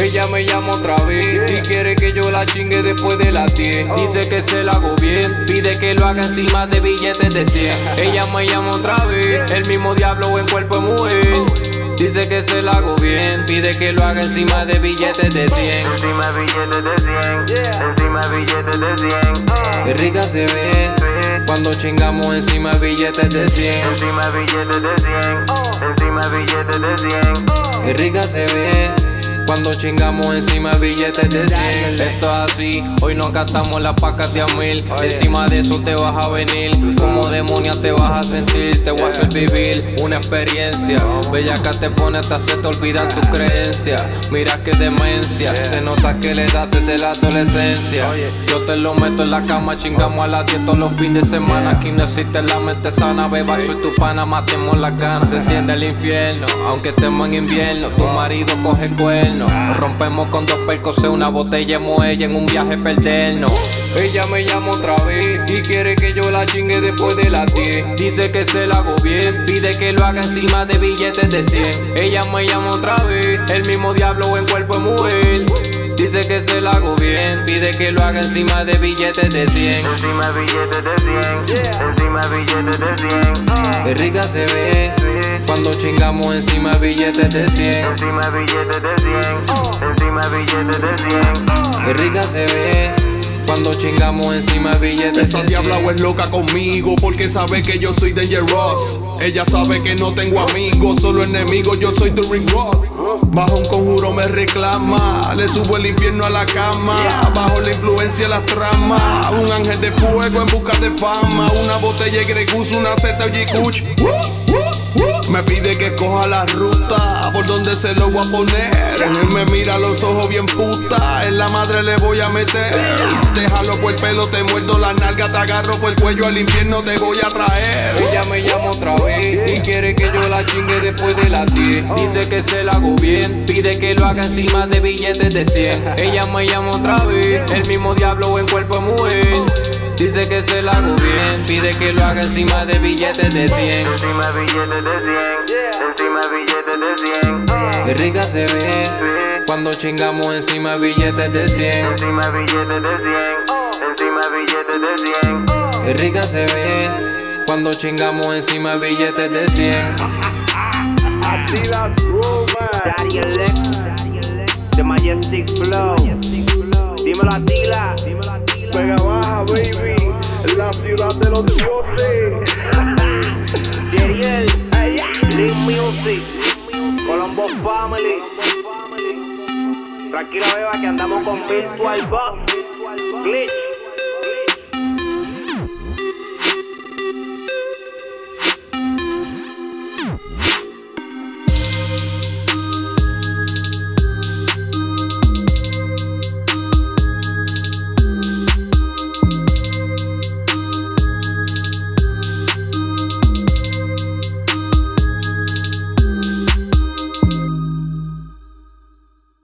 Ella me llama otra vez y quiere que yo la chingue después de las 10. Dice que se la hago bien, pide que lo haga encima de billetes de 100. Ella me llama otra vez, el mismo diablo en cuerpo de mujer. Dice que se la hago bien, pide que lo haga encima de billetes de 100. Encima billetes de 100, encima billetes de 100. Qué rica se ve cuando chingamos encima billetes de 100. Encima billetes de 100, encima billetes de 100. Qué rica se ve cuando chingamos encima billetes de 100. Esto es así, hoy nos gastamos las pacas de a mil. Encima de eso te vas a venir. Como demonia te vas a sentir. Te voy a hacer vivir una experiencia. Bella que te pone hasta se te olvidan tus creencias. Mira qué demencia. Se nota que le das desde la adolescencia. Yo te lo meto en la cama, chingamos a las 10 todos los fines de semana. Aquí no existe la mente sana. Beba, soy tu pana, matemos las ganas. Se enciende el infierno, aunque estemos en invierno. Tu marido coge cuerno. Rompemos con dos percos, una botella de muelle en un viaje perdernos. Ella me llama otra vez y quiere que yo la chingue después de las 10. Dice que se la hago bien, pide que lo haga encima de billetes de 100. Ella me llama otra vez, el mismo diablo en cuerpo de mujer. Dice que se la hago bien, pide que lo haga encima de billetes de 100. Encima billetes de 100, encima billetes de 100. Qué rica se ve cuando chingamos encima billetes de 100. Encima billetes de 100, encima billetes de 100. Qué rica se ve cuando chingamos encima billetes Esa de diabla 100. es loca conmigo porque sabe que yo soy Dangerous. Ella sabe que no tengo amigos, solo enemigos, yo soy The Ring Rock. Bajo un conjuro me reclama, le subo el infierno a la cama. Bajo la influencia de las tramas, un ángel de fuego en busca de fama. Una botella de Gregus, una Z Kuch. Me pide que escoja la ruta por donde se lo voy a poner. Él me mira los ojos bien puta, en la madre le voy a meter. Déjalo por el pelo, te muerdo la nalga, te agarro por el cuello, al infierno te voy a traer. Ella me llama otra vez y quiere que yo la chingue después de las 10. Dice que se la hago bien, pide que lo haga encima de billetes de 100. Ella me llama otra vez, el mismo diablo en cuerpo de mujer. Dice que se la hago bien, pide que lo haga encima de billetes de 100. Encima billetes de 100, encima billetes de 100. Qué rica se ve cuando chingamos encima billetes de 100. Encima billetes de 100, encima billetes de 100. Qué rica se ve cuando chingamos encima billetes de 100. Daddy Alex, The Majestic Flow. Dímelo a Tila. Colombo Family. Tranquila, beba, que andamos con Virtual Box.